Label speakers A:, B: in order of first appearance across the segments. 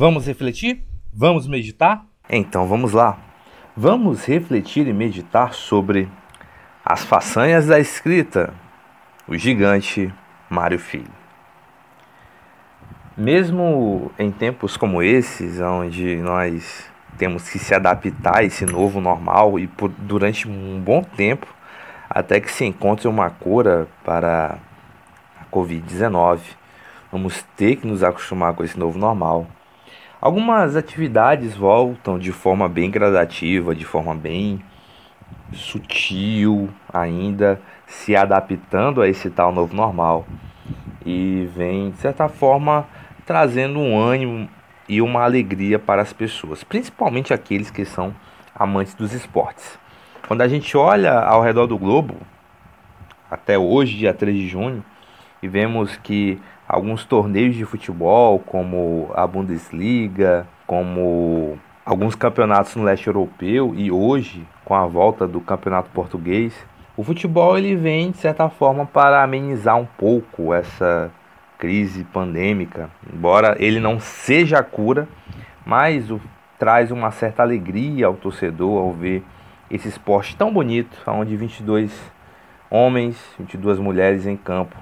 A: Vamos refletir? Vamos meditar? Então vamos lá. Vamos refletir e meditar sobre as façanhas da escrita, o gigante Mário Filho. Mesmo em tempos como esses, onde nós temos que se adaptar a esse novo normal e por, durante um bom tempo, até que se encontre uma cura para a Covid-19, vamos ter que nos acostumar com esse novo normal. Algumas atividades voltam de forma bem gradativa, de forma bem sutil, ainda se adaptando a esse tal novo normal e vem de certa forma trazendo um ânimo e uma alegria para as pessoas, principalmente aqueles que são amantes dos esportes. Quando a gente olha ao redor do globo, até hoje, dia 3 de junho, e vemos que alguns torneios de futebol, como a Bundesliga, como alguns campeonatos no leste europeu e hoje com a volta do campeonato português, o futebol ele vem de certa forma para amenizar um pouco essa crise pandêmica, embora ele não seja a cura, mas o, traz uma certa alegria ao torcedor ao ver esse esporte tão bonito, onde 22 homens, 22 mulheres em campo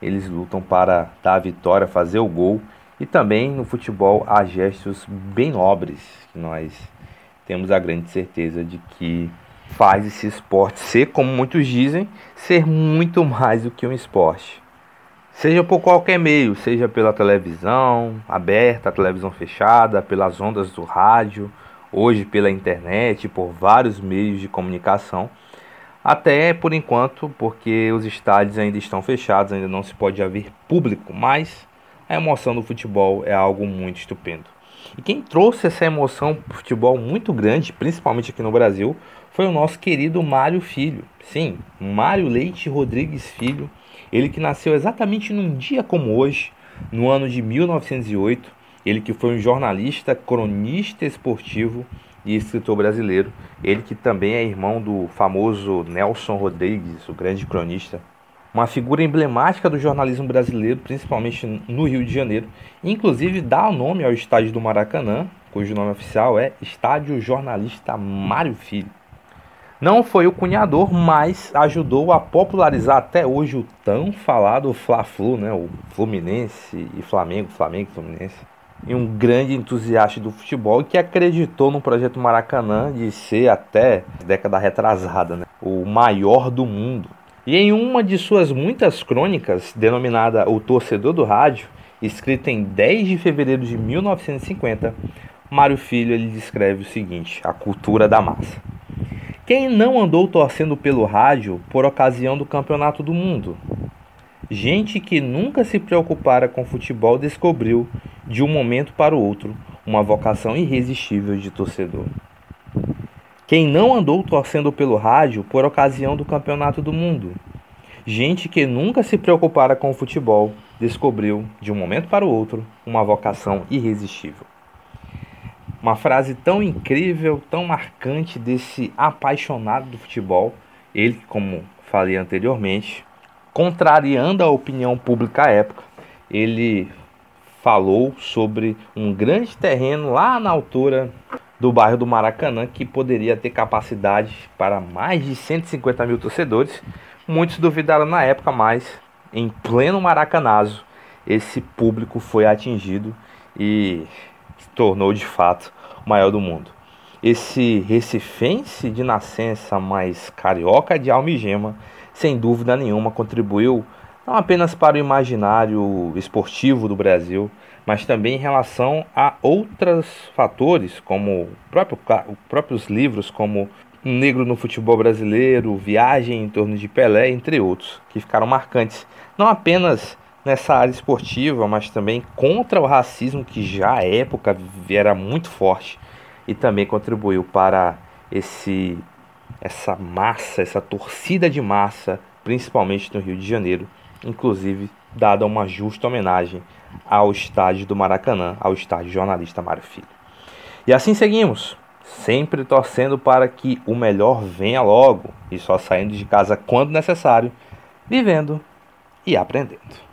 A: eles lutam para dar a vitória, fazer o gol. E também no futebol há gestos bem nobres que nós temos a grande certeza de que faz esse esporte ser, como muitos dizem, ser muito mais do que um esporte. Seja por qualquer meio, seja pela televisão aberta, televisão fechada, pelas ondas do rádio, hoje pela internet, por vários meios de comunicação. Até por enquanto, porque os estádios ainda estão fechados, ainda não se pode haver público, mas a emoção do futebol é algo muito estupendo. E quem trouxe essa emoção para o futebol muito grande, principalmente aqui no Brasil, foi o nosso querido Mário Filho. Sim, Mário Leite Rodrigues Filho, ele que nasceu exatamente num dia como hoje, no ano de 1908, ele que foi um jornalista, cronista esportivo e escritor brasileiro. Ele que também é irmão do famoso Nelson Rodrigues, o grande cronista. Uma figura emblemática do jornalismo brasileiro, principalmente no Rio de Janeiro. Inclusive dá o nome ao estádio do Maracanã, cujo nome oficial é Estádio Jornalista Mário Filho. Não foi o cunhador, mas ajudou a popularizar até hoje o tão falado Fla-Flu, né? o Fluminense e Flamengo, Flamengo e Fluminense e um grande entusiasta do futebol que acreditou no projeto Maracanã de ser até década retrasada, né, o maior do mundo. E em uma de suas muitas crônicas, denominada O Torcedor do Rádio, escrita em 10 de fevereiro de 1950, Mário Filho ele descreve o seguinte: a cultura da massa. Quem não andou torcendo pelo rádio por ocasião do Campeonato do Mundo? Gente que nunca se preocupara com futebol descobriu, de um momento para o outro, uma vocação irresistível de torcedor. Quem não andou torcendo pelo rádio por ocasião do Campeonato do Mundo? Gente que nunca se preocupara com futebol descobriu, de um momento para o outro, uma vocação irresistível. Uma frase tão incrível, tão marcante desse apaixonado do futebol, ele, como falei anteriormente, contrariando a opinião pública à época, ele falou sobre um grande terreno lá na altura do bairro do Maracanã que poderia ter capacidade para mais de 150 mil torcedores. Muitos duvidaram na época, mas em pleno Maracanazo esse público foi atingido e se tornou de fato o maior do mundo. Esse recifense de nascença mais carioca de almigema sem dúvida nenhuma, contribuiu não apenas para o imaginário esportivo do Brasil, mas também em relação a outros fatores, como próprio, próprios livros, como Negro no Futebol Brasileiro, Viagem em torno de Pelé, entre outros, que ficaram marcantes, não apenas nessa área esportiva, mas também contra o racismo que já à época era muito forte e também contribuiu para esse essa massa, essa torcida de massa, principalmente no Rio de Janeiro, inclusive dada uma justa homenagem ao estádio do Maracanã, ao estádio jornalista Mário Filho. E assim seguimos, sempre torcendo para que o melhor venha logo e só saindo de casa quando necessário, vivendo e aprendendo.